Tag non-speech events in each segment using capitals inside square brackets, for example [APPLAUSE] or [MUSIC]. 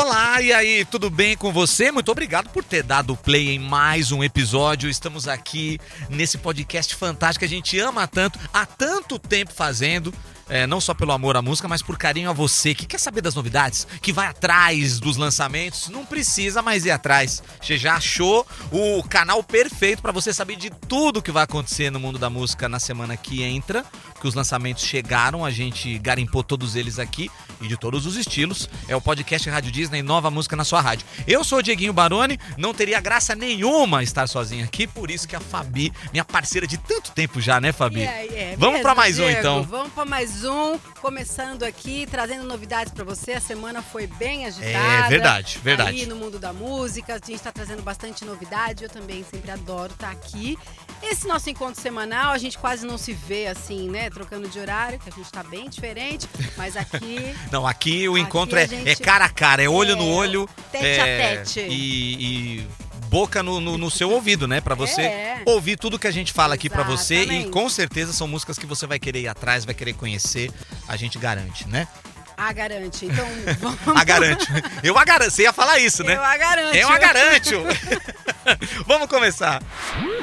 Olá, e aí, tudo bem com você? Muito obrigado por ter dado play em mais um episódio. Estamos aqui nesse podcast fantástico que a gente ama tanto, há tanto tempo fazendo. É, não só pelo amor à música, mas por carinho a você que quer saber das novidades, que vai atrás dos lançamentos, não precisa mais ir atrás. Você já achou o canal perfeito para você saber de tudo que vai acontecer no mundo da música na semana que entra, que os lançamentos chegaram, a gente garimpou todos eles aqui e de todos os estilos. É o podcast Rádio Disney, nova música na sua rádio. Eu sou o Dieguinho Baroni, não teria graça nenhuma estar sozinho aqui, por isso que a Fabi, minha parceira de tanto tempo já, né, Fabi? É, é, Vamos para mais Diego, um então. Vamos para mais um, começando aqui, trazendo novidades para você. A semana foi bem agitada. É verdade, verdade. Aí no mundo da música, a gente está trazendo bastante novidade. Eu também sempre adoro estar aqui. Esse nosso encontro semanal, a gente quase não se vê assim, né? Trocando de horário, que a gente está bem diferente, mas aqui [LAUGHS] Não, aqui o Aqui encontro a é, gente- é cara a cara, é olho no É, olho. tete é, a tete. E, e boca no, no- no seu ouvido, né? Pra você É. ouvir tudo que a gente fala aqui pra você. E com certeza são músicas que você vai querer ir atrás, vai querer conhecer. A gente garante, né? a garante. Então, [LAUGHS] vamos. A garante. Eu a garanto. Você ia falar isso, né? Eu a garanto. Eu a garanto. [LAUGHS] Vamos começar.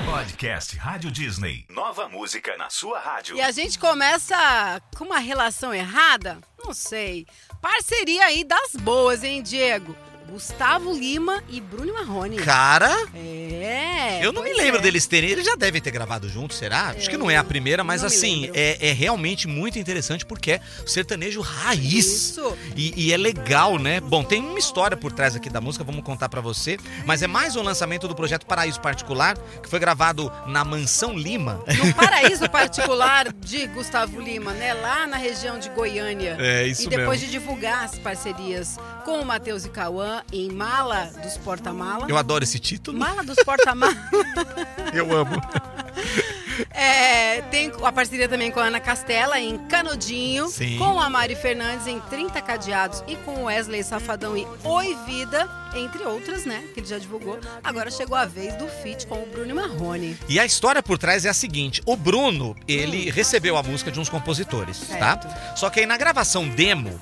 Podcast Rádio Disney. Nova música na sua rádio. E a gente começa com uma relação errada? Não sei. Parceria aí das boas, hein, Diego? Gustavo Lima e Bruno Marrone. Cara, É. eu não me lembro é. deles terem. Eles já devem ter gravado juntos, será? Acho que não é a primeira, mas assim, é, é realmente muito interessante porque é sertanejo raiz. Isso. E, e é legal, né? Bom, tem uma história por trás aqui da música, vamos contar pra você. Mas é mais um lançamento do projeto Paraíso Particular, que foi gravado na Mansão Lima. No paraíso particular de Gustavo Lima, né? Lá na região de Goiânia. É, isso E depois mesmo. de divulgar as parcerias com o Matheus e Cauã em Mala dos Porta-Mala. Eu adoro esse título. Mala dos Porta-Mala. [LAUGHS] Eu amo. [LAUGHS] É, tem a parceria também com a Ana Castela em Canudinho, Sim. com a Mari Fernandes em 30 Cadeados e com o Wesley Safadão em Oi Vida, entre outras, né? Que ele já divulgou. Agora chegou a vez do feat com o Bruno Marrone. E a história por trás é a seguinte: o Bruno, ele recebeu a música de uns compositores, tá? Certo. Só que aí na gravação demo,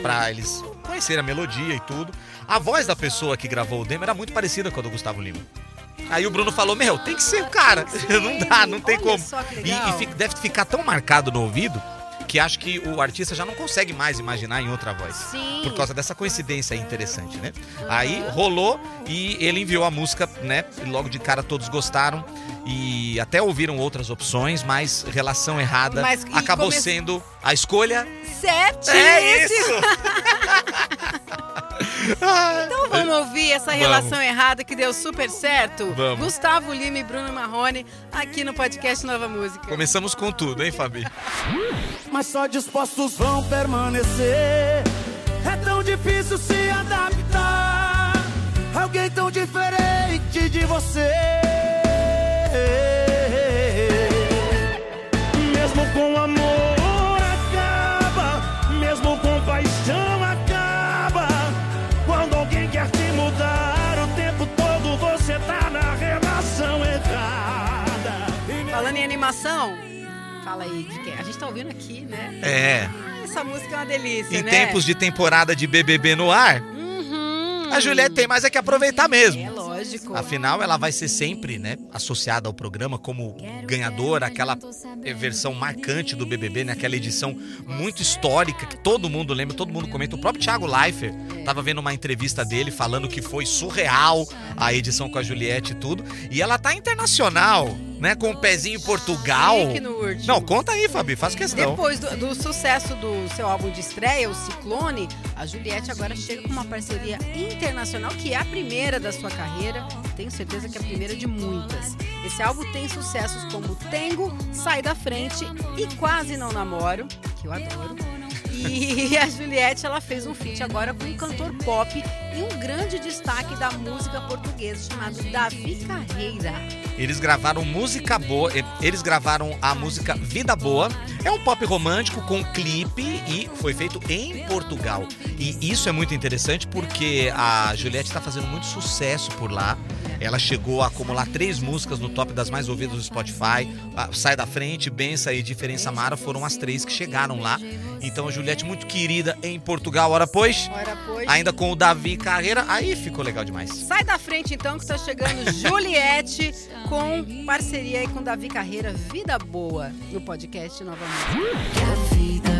pra eles conhecerem a melodia e tudo, a voz da pessoa que gravou o demo era muito parecida com a do Gustavo Lima. Aí o Bruno falou: Meu, tem que ser o cara. Ser [LAUGHS] Não dá, não tem Olha como. E, e fica- deve ficar tão marcado no ouvido que acho que o artista já não consegue mais imaginar em outra voz. Sim. Por causa dessa coincidência interessante, né? Aí rolou e ele enviou a música, né? E logo de cara todos gostaram e até ouviram outras opções, mas relação errada Mas- acabou come- sendo a escolha. Certíssimo! É isso! [LAUGHS] Então vamos ouvir essa relação errada que deu super certo? Vamos. Gustavo Lima e Bruno Marrone aqui no podcast Nova Música. Começamos com tudo, hein, Fabi? mas só dispostos vão permanecer. É tão difícil se adaptar. a Alguém tão diferente de você. Mesmo com amor Animação, fala aí de quem? A gente tá ouvindo aqui, né? É. Ah, essa música é uma delícia, Em né? tempos de temporada de BBB no ar, Uhum. a Juliette tem mais é que aproveitar mesmo. É lógico. Afinal, ela vai ser sempre, né, associada ao programa como ganhadora, aquela versão marcante do BBB, né, aquela edição muito histórica que todo mundo lembra, todo mundo comenta. O próprio Thiago Leifert tava vendo uma entrevista dele falando que foi surreal a edição com a Juliette e tudo. E ela tá internacional, né, com o pezinho em Portugal. Último. Não, conta aí, Fabi, faz questão. Depois do, do sucesso do seu álbum de estreia, o Ciclone, a Juliette agora chega com uma parceria internacional que é a primeira da sua carreira. Tenho certeza que é a primeira de muitas. Esse álbum tem sucessos como Tengo, Sai da Frente e Quase Não Namoro, que eu adoro. E [LAUGHS] a Juliette, ela fez um feat agora com um cantor pop e um grande destaque da música portuguesa chamado Davi Carreira. Eles gravaram música boa, eles gravaram a música Vida Boa. É um pop romântico com clipe e foi feito em Portugal. E isso é muito interessante porque a Juliette está fazendo muito sucesso por lá. Ela chegou a acumular três músicas no top das mais ouvidas do Spotify. A Sai da Frente, Bença e Diferença Mara foram as três que chegaram lá. Então a Juliette, muito querida em Portugal, ora pois. Ora, pois. Ainda com o Davi Carreira, aí ficou legal demais. Sai da frente então que tá chegando [LAUGHS] Juliette com parceria aí com Davi Carreira, Vida Boa, no podcast novamente. Que a vida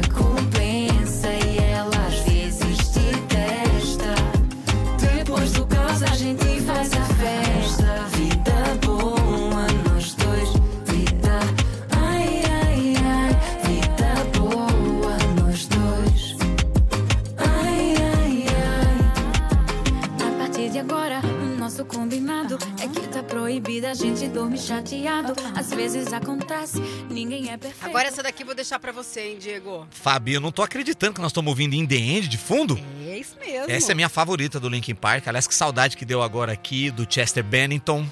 combinado é que tá proibido a gente dormir chateado. Às vezes acontece, ninguém é perfeito. Agora essa daqui vou deixar pra você, hein, Diego? Fabi, eu não tô acreditando que nós estamos ouvindo In The End de fundo. É isso mesmo. Essa é minha favorita do Linkin Park. Aliás, que saudade que deu agora aqui do Chester Bennington.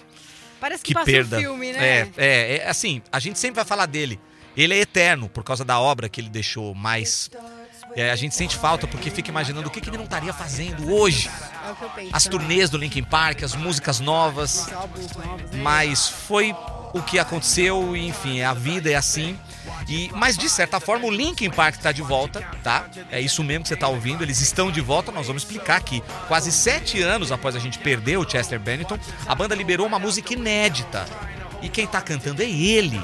Parece que, Que passa perda. um filme, né? É, é, é, assim, a gente sempre vai falar dele. Ele é eterno por causa da obra que ele deixou, mas é, a gente sente falta porque fica imaginando o que, que ele não estaria fazendo hoje. É o que eu penso. As também. turnês do Linkin Park, as músicas novas. Os álbuns novos, né? Mas foi o que aconteceu, e, enfim, a vida é assim. E, mas de certa forma o Linkin Park tá de volta, tá? É isso mesmo que você tá ouvindo, eles estão de volta, nós vamos explicar aqui. Quase sete anos após a gente perder o Chester Bennington, a banda liberou uma música inédita. E quem tá cantando é ele.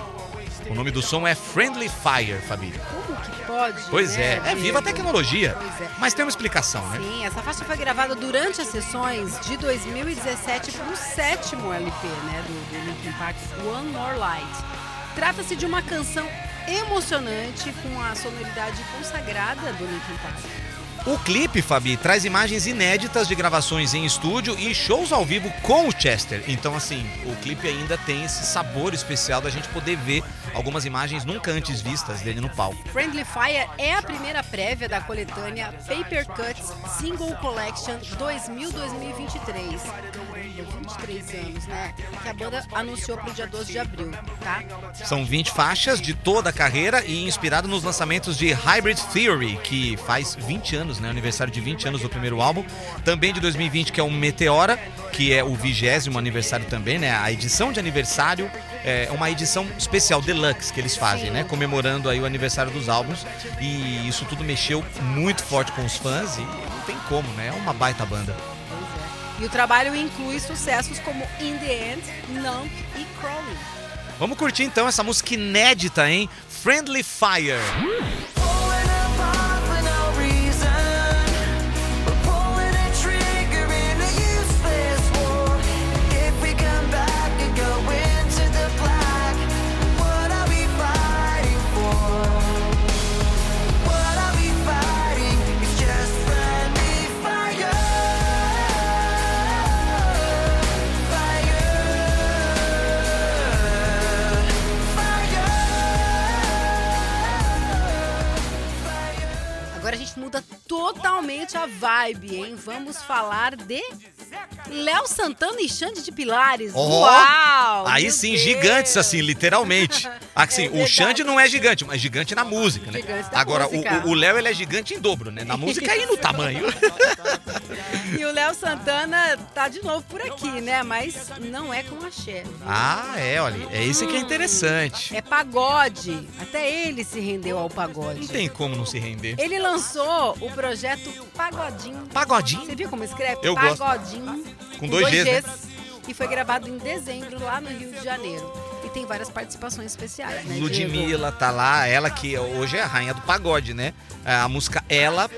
O nome do som é Friendly Fire, Fabi. Como que pode? Pois né, é, é viva a tecnologia. É. Mas tem uma explicação, né? Sim, essa faixa foi gravada durante as sessões de 2017 para o sétimo LP, né, do, do Linkin Park, One More Light. Trata-se de uma canção emocionante com a sonoridade consagrada do Linkin Park. O clipe, Fabi, traz imagens inéditas de gravações em estúdio e shows ao vivo com o Chester. Então, assim, o clipe ainda tem esse sabor especial da gente poder ver algumas imagens nunca antes vistas dele no palco. Friendly Fire é a primeira prévia da coletânea Paper Cuts Single Collection 2000-2023. Caramba, 23 anos, né? Que a banda anunciou para o dia 12 de abril, tá? São 20 faixas de toda a carreira e inspirado nos lançamentos de Hybrid Theory, que faz 20 anos, né? Aniversário de 20 anos do primeiro álbum. Também de 2020, que é o Meteora, que é o vigésimo aniversário também, né? A edição de aniversário é uma edição especial, deluxe, que eles fazem, né? Comemorando aí o aniversário dos álbuns. E isso tudo mexeu muito forte com os fãs e não tem como, né? É uma baita banda. E o trabalho inclui sucessos como In The End, Numb e Crawling. Vamos curtir então essa música inédita, hein? Friendly Fire. Totalmente a vibe, hein? Vamos falar de Léo Santana e Xande de Pilares. Ó, Uau! Aí meu sim, Deus! gigantes assim, literalmente. [LAUGHS] Assim, É o. Xande não é gigante, mas gigante na música, né? Gigante da Agora, música. o- Léo, ele é gigante em dobro, né? Na música e no [LAUGHS] tamanho. E o Léo Santana tá de novo por aqui, né? Mas não é com axé. viu? Ah, é, olha, é isso que é interessante. É pagode. Até ele se rendeu ao pagode. Não tem como não se render. Ele lançou o projeto Pagodinho. Pagodinho? Você viu como escreve? Eu gosto. Pagodinho. Com dois Gs, né? E foi gravado em dezembro lá no Rio de Janeiro. E tem várias participações especiais, né? Ludmilla tá lá, ela que hoje é a rainha do pagode, né? A música Ela,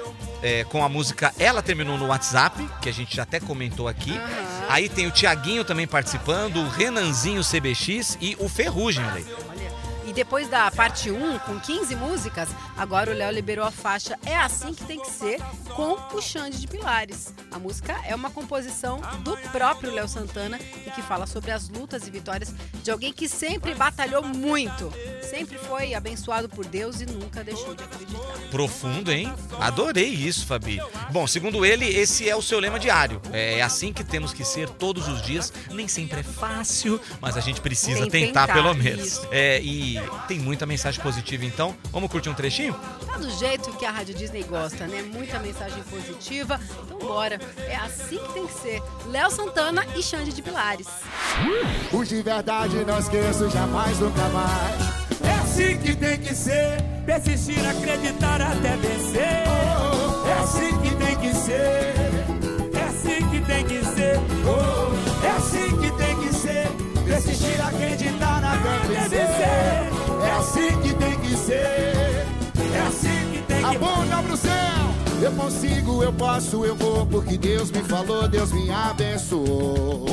é, com a música Ela terminou no WhatsApp, que a gente já até comentou aqui. Aham. Aí tem o Tiaguinho também participando, o Renanzinho CBX e o Ferrugem, olha aí. E depois da parte 1, com 15 músicas, agora o Léo liberou a faixa É Assim Que Tem Que Ser, com o Xande de Pilares. A música é uma composição do próprio Léo Santana e que fala sobre as lutas e vitórias de alguém que sempre batalhou muito. Sempre foi abençoado por Deus e nunca deixou de acreditar. Profundo, hein? Adorei isso, Fabi. Bom, segundo ele, esse é o seu lema diário. É assim que temos que ser todos os dias. Nem sempre é fácil, mas a gente precisa tentar, tentar, pelo menos. É, e e tem muita mensagem positiva. Então, vamos curtir um trechinho? Tá do jeito que a Rádio Disney gosta, né? Muita mensagem positiva. Então bora. É assim que tem que ser. Léo Santana e Xande de Pilares. Os de verdade não esqueço jamais, nunca mais. É assim que tem que ser, persistir, acreditar até vencer. É assim que tem que ser, é assim que tem que ser. Oh, é assim que tem que ser, persistir, acreditar até vencer. É assim que tem que ser, é assim que tem que ser. A bunda pro céu! Eu consigo, eu posso, eu vou, porque Deus me falou, Deus me abençoou.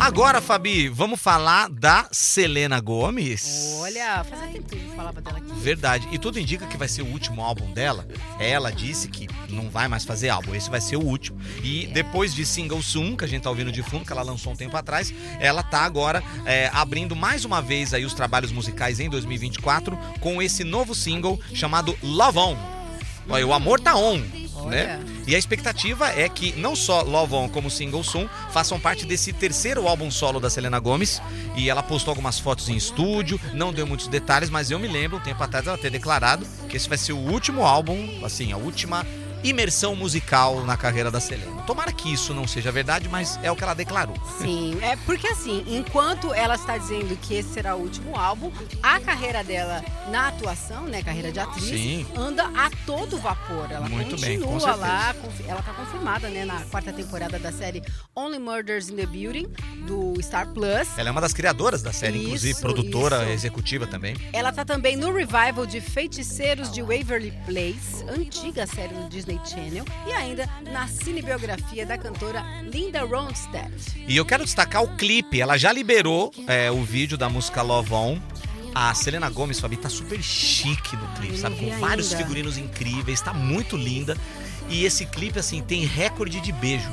Agora, Fabi, vamos falar da Selena Gomes. Olha, fazia tempo que a gente falava dela aqui. Verdade. E tudo indica que vai ser o último álbum dela. Ela disse que não vai mais fazer álbum. Esse vai ser o último. E depois de Single Soon, que a gente tá ouvindo de fundo, que ela lançou um tempo atrás, ela tá agora é, abrindo mais uma vez aí os trabalhos musicais em 2024 com esse novo single chamado Love On. Olha, o amor tá on. Né? E a expectativa é que não só Love On como Single Soon façam parte desse terceiro álbum solo da Selena Gomes. E ela postou algumas fotos em estúdio, não deu muitos detalhes, mas eu me lembro, um tempo atrás, ela ter declarado que esse vai ser o último álbum, assim, a última imersão musical na carreira da Selena. Tomara que isso não seja verdade, mas é o que ela declarou. Sim, é porque assim, enquanto ela está dizendo que esse será o último álbum, a carreira dela na atuação, né, carreira de atriz, Sim. anda a todo vapor. Ela Muito continua bem, com lá, ela tá confirmada, né, na quarta temporada da série Only Murders in the Building do Star Plus. Ela é uma das criadoras da série, inclusive Isso, produtora isso. executiva também. Ela tá também no revival de Feiticeiros de Waverly Place, antiga série do Disney Channel, e ainda na cinebiografia da cantora Linda Ronstadt. E eu quero destacar o clipe. Ela já liberou é, o vídeo da música Love On. A Selena Gomes, Fabi, tá super chique no clipe, sabe? Com vários ainda. figurinos incríveis, tá muito linda. E esse clipe, assim, tem recorde de beijo.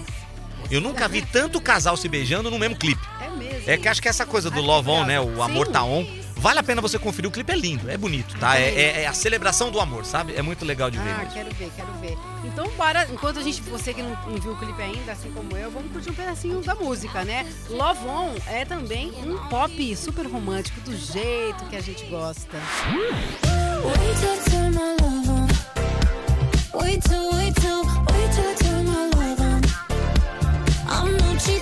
Eu nunca vi tanto casal se beijando no mesmo clipe. É mesmo. É que acho que essa coisa do Love On, né? O amor tá on. Vale a pena você conferir. O clipe é lindo, é bonito, tá? É, é- é a celebração do amor, sabe? É muito legal de ver Ah, mesmo. quero ver, quero ver. Então, bora, enquanto a gente, você que não, não viu o clipe ainda, assim como eu, vamos curtir um pedacinho da música, né? Love On é também um pop super romântico, do jeito que a gente gosta. Wait till. Wait till, wait till, wait till I turn my love on. I'm no cheap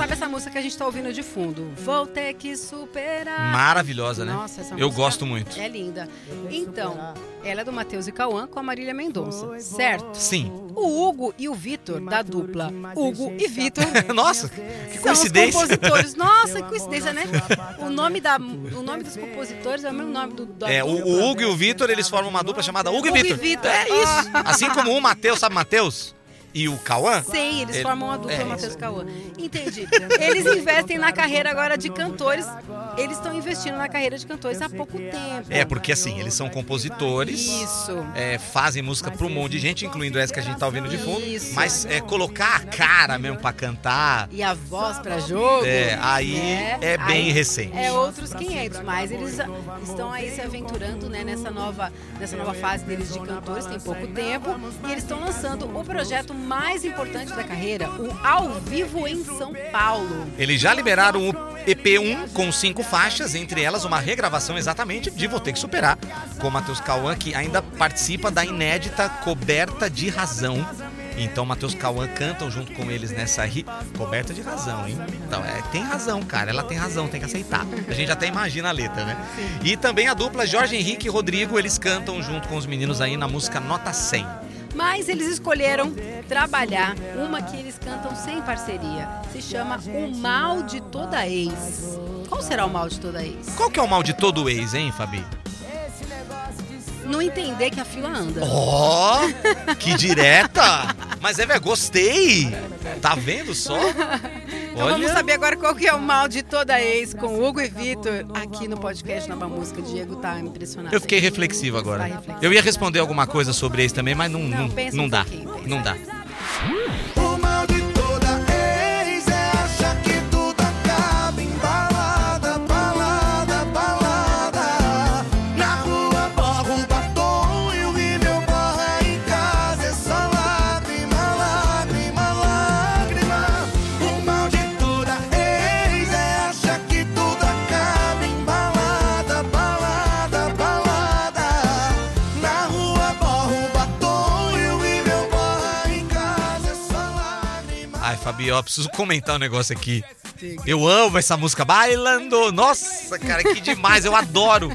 sabe essa música que a gente tá ouvindo de fundo? Vou ter que superar. Maravilhosa, né? Nossa, essa Eu música gosto muito. É linda. Então, ela é do Matheus e Cauã com a Marília Mendonça, certo? Sim. O Hugo e o Vitor, da dupla Hugo e Vitor. [LAUGHS] Nossa, que São os coincidência. compositores. Nossa, que coincidência, né? O nome, da, o nome dos compositores é o mesmo nome do da É, o, o Hugo e o Vitor, eles formam uma dupla chamada Hugo e Hugo e Vitor. Vitor. É isso. [LAUGHS] Assim como o Matheus, sabe Matheus? E o Cauã? Sim, eles Ele- formam a dupla é, Matheus. Cauã. Entendi. Eles investem na carreira agora de cantores. Eles estão investindo na carreira de cantores há pouco tempo. É, porque assim, eles são compositores. Isso. é, fazem música pra um monte de gente, incluindo essa que a gente tá ouvindo de fundo. Isso. Mas é, colocar a cara mesmo pra cantar, E a voz pra jogo. é, aí né? é bem Aí recente. É outros 500, mas eles estão aí se aventurando né, nessa, nova, nessa nova fase deles de cantores, tem pouco tempo. E eles estão lançando o projeto mais importante da carreira, o Ao Vivo em São Paulo. Eles já liberaram o EP1 com cinco faixas, entre elas uma regravação exatamente de Vou Ter Que Superar, com Matheus Cauã, que ainda participa da inédita Coberta de Razão. Então, Matheus Cauã cantam junto com eles nessa ri... coberta de razão, hein? Então, é, tem razão, cara. Ela tem razão, tem que aceitar. A gente até imagina a letra, né? E também a dupla Jorge Henrique e Rodrigo, eles cantam junto com os meninos aí na música Nota 100. Mas eles escolheram trabalhar uma que eles cantam sem parceria. Se chama O Mal de Toda Ex. Qual será o mal de toda ex? Qual que é o mal de todo ex, hein, Fabi? Não entender que a fila anda. Ó, que direta! [LAUGHS] Mas é, velho, gostei! Tá vendo só? Então vamos saber agora qual que é o mal de toda ex com Hugo e Vitor aqui no podcast Nova Música. Diego tá impressionado. Eu fiquei reflexivo agora. Reflexivo. Eu ia responder alguma coisa sobre eles também, mas não, Não, não, não dá. Não dá. Ó, preciso comentar um negócio aqui. Eu amo essa música, Bailando. Nossa, cara, que demais, eu adoro.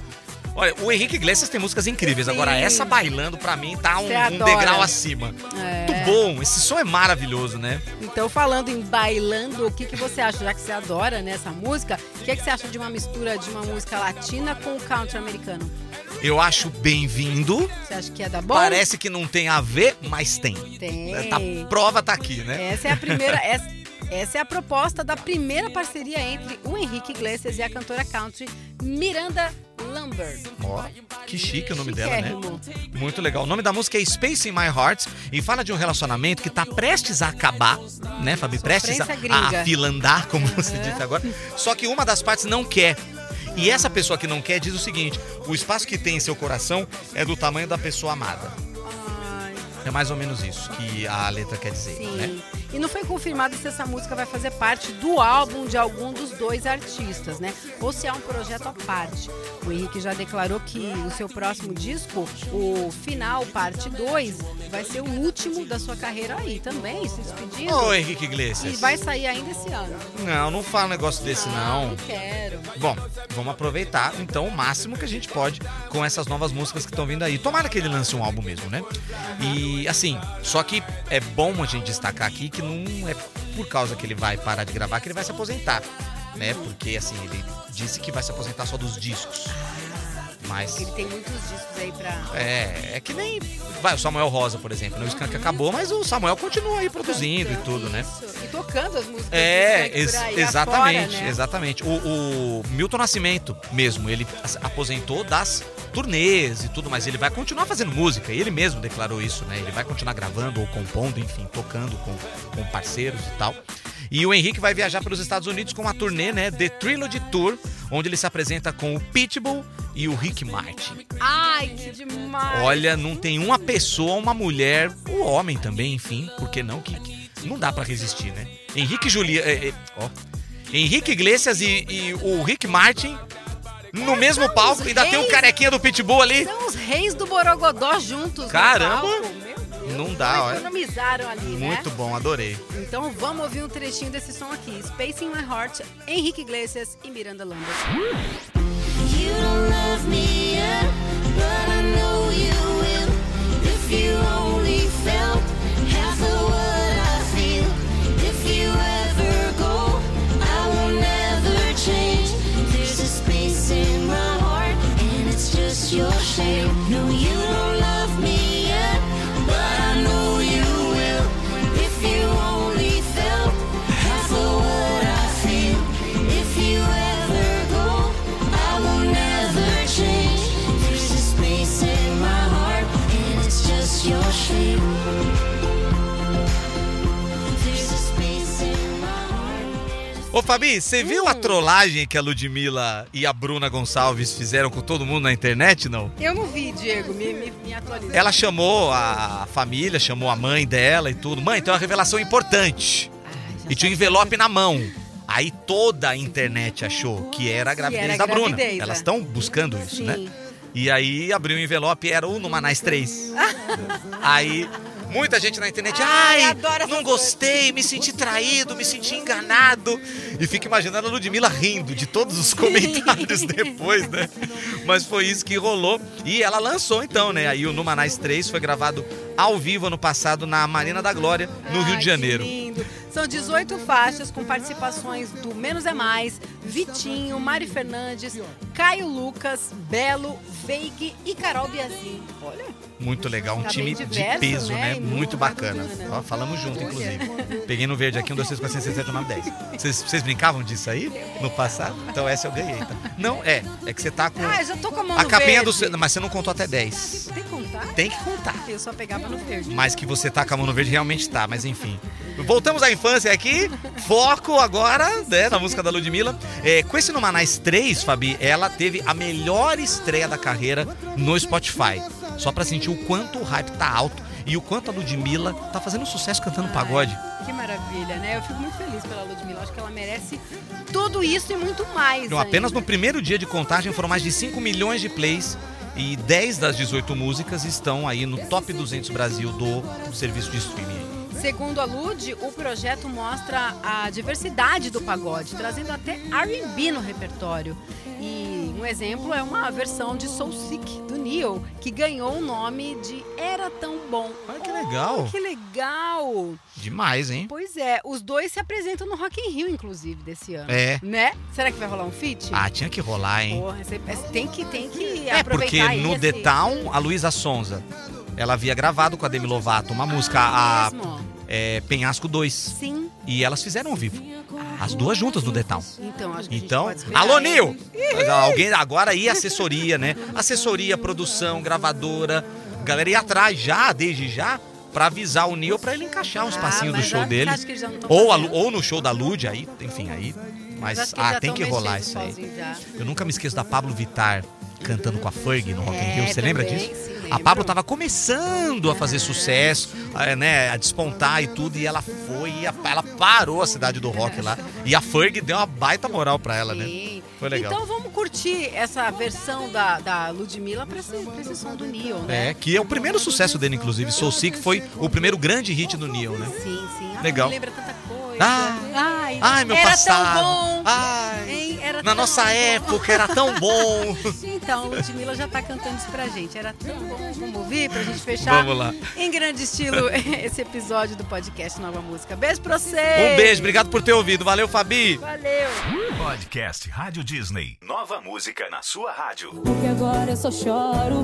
Olha, o Henrique Iglesias tem músicas incríveis. Agora, essa Bailando, pra mim, tá um, um degrau acima. É. Muito bom, esse som é maravilhoso, né? Então, falando em bailando, o que, que você acha? Já que você adora né, essa música, o que, que você acha de uma mistura de uma música latina com o country americano? Eu acho bem-vindo. Você acha que é da bom? Parece que não tem a ver, mas tem. Tem. Tá, prova tá aqui, né? Essa é a primeira. [LAUGHS] essa, essa é a proposta da primeira parceria entre o Henrique Iglesias e a cantora country Miranda Lambert. Ó, que chique o nome dela, né? Muito legal. O nome da música é Space in My Heart e fala de um relacionamento que tá prestes a acabar, né, Fabi? Prestes a, a afilandar, como você disse agora. Só que uma das partes não quer. E essa pessoa que não quer diz o seguinte: o espaço que tem em seu coração é do tamanho da pessoa amada. É mais ou menos isso que a letra quer dizer, sim. né? E não foi confirmado se essa música vai fazer parte do álbum de algum dos dois artistas, né? Ou se é um projeto à parte. O Henrique já declarou que o seu próximo disco, o Final Parte 2, vai ser o último da sua carreira aí também, se despedindo. Ô, Henrique E Iglesias. vai sair ainda esse ano. Não, não fala um negócio desse, não. Não quero. Bom, vamos aproveitar então o máximo que a gente pode com essas novas músicas que estão vindo aí. Tomara que ele lance um álbum mesmo, né? E assim, só que é bom a gente destacar aqui que não é por causa que ele vai parar de gravar que ele vai se aposentar, né? Porque assim, ele disse que vai se aposentar só dos discos. Mas Ele tem muitos discos aí pra. é, é que nem vai o Samuel Rosa, por exemplo, né? o Skank acabou, mas o Samuel continua aí produzindo e tudo, né? Isso. E tocando as músicas. É, ex- exatamente, afora, né? exatamente. O, o Milton Nascimento mesmo, ele aposentou das turnês e tudo, mas ele vai continuar fazendo música. E ele mesmo declarou isso, né? Ele vai continuar gravando ou compondo, enfim, tocando com, com parceiros e tal. E o Henrique vai viajar pelos Estados Unidos com uma turnê, né? The Trilogy Tour, onde ele se apresenta com o Pitbull e o Rick Martin. Ai, que demais. Olha, não tem uma pessoa, uma mulher, o homem também, enfim, por que não? Que, não dá pra resistir, né? Henrique Julia, é, é, ó, Henrique Iglesias e, e o Rick Martin no mesmo são palco, os ainda tem o reis. carequinha do Pitbull ali. São os reis do Borogodó juntos. no Caramba. Não dá, olha. Economizaram ali, né? Muito bom, adorei. Então vamos ouvir um trechinho desse som aqui. Space in My Heart, Henrique Iglesias e Miranda Lambert. You don't love me yet, but I know you will. If you only Ô Fabi, você viu a trollagem que a Ludmilla e a Bruna Gonçalves fizeram com todo mundo na internet, não? Eu não vi, Diego, me, me, me. Ela chamou a família, chamou a mãe dela e tudo. Mãe, tem uma revelação importante. Já E tinha um envelope na mão. Aí toda a internet achou que era a gravidez era da Bruna. gravidez, Elas é. estão buscando isso, Sim. né? E aí abriu o envelope e era o Numanais 3. aí muita gente na internet, Ai, ai, não gostei, me senti traído, me senti enganado. E fica imaginando a Ludmilla rindo de todos os [LAUGHS] comentários depois, né? Mas foi isso que rolou. E ela lançou então, né? Aí o Numanais 3 foi gravado ao vivo ano passado na Marina da Glória, no Rio Ai, de que Janeiro. lindo. São 18 faixas com participações do Menos é Mais, Vitinho, Mari Fernandes, Caio Lucas, Belo, Veig e Carol Biazin. Olha, Muito legal, um Tá time bem de diverso, peso, né? né? Muito, bacana. bacana. Ó, falamos junto, Olha. inclusive. Peguei no verde aqui, um, dois, três, quatro, cinco, seis, sete, nove, dez. Vocês, vocês brincavam disso aí no passado? Então essa eu ganhei. Tá? Não, é. É que você tá com. ah, eu já tô com a mão a capinha do. verde. seu- Mas você não contou até 10. Tem que contar? Tem que contar. Eu só pegava no verde. Mas que você tá com a mão no verde realmente tá, mas enfim. Voltamos à infância aqui. Foco agora, né, na música da Ludmilla. É, com esse Numanais 3, Fabi, ela teve a melhor estreia da carreira no Spotify. Só pra sentir o quanto o hype tá alto e o quanto a Ludmilla tá fazendo sucesso cantando pagode. Que maravilha, né? Eu fico muito feliz pela Ludmilla. Acho que ela merece tudo isso e muito mais. Então, apenas ainda. no primeiro dia de contagem foram mais de 5 milhões de plays e 10 das 18 músicas estão aí no top 200 Brasil do serviço de streaming. Segundo a Lud, o projeto mostra a diversidade do pagode, trazendo até R&B no repertório. E um exemplo é uma versão de Soul Sick do Neil, que ganhou o nome de Era Tão Bom. Olha que legal. Oh, que legal! Demais, hein? Pois é, os dois se apresentam no Rock in Rio, inclusive, desse ano. É. Né? Será que vai rolar um feat? Ah, tinha que rolar, hein? Porra, você- você tem que, tem que É, porque aproveitar no esse- The Town, a Luísa Sonza, ela havia gravado com a Demi Lovato uma música, a Mesmo? É, Penhasco 2. Sim. E elas fizeram ao vivo. As duas juntas no The Town. Então, acho que Então, alô? Nil! Alguém agora aí assessoria, né? Assessoria, produção, gravadora. Galera ia atrás já, desde já, pra avisar o Nil pra ele encaixar um espacinho Ah, do show dele. Ou, a ou no show da Lud, aí, enfim, aí. Mas, que ah, tem que rolar isso aí. Eu nunca me esqueço da Pablo Vittar cantando com a Ferg no Rock in É, Rio. Você lembra também, disso? sim, A. Pablo tava começando a fazer sucesso, a, né, a despontar e tudo, e ela foi, e a- ela parou a cidade do rock lá. E a Ferg deu uma baita moral pra ela, né? Sim. Foi legal. Então vamos curtir essa versão da, da Ludmilla pra esse, pra esse som do Neil, né? É, que é o primeiro sucesso dele, inclusive. Soul Sick foi o primeiro grande hit do Neil, né? Sim, sim. Ah, Legal. lembra tanta coisa. Ah, ai, ai, meu era passado. tão bom. Ai, Hein? Era na tão nossa bom. época era tão bom. [LAUGHS] Então, Ludmilla já tá cantando isso pra gente. Era tão bom. Vamos ouvir pra gente fechar Vamos lá. em grande estilo [LAUGHS] esse episódio do podcast Nova Música. Beijo pra você. Um beijo, obrigado por ter ouvido. Valeu, Fabi. Valeu. Podcast Rádio Disney. Nova música na sua rádio. Porque agora eu só choro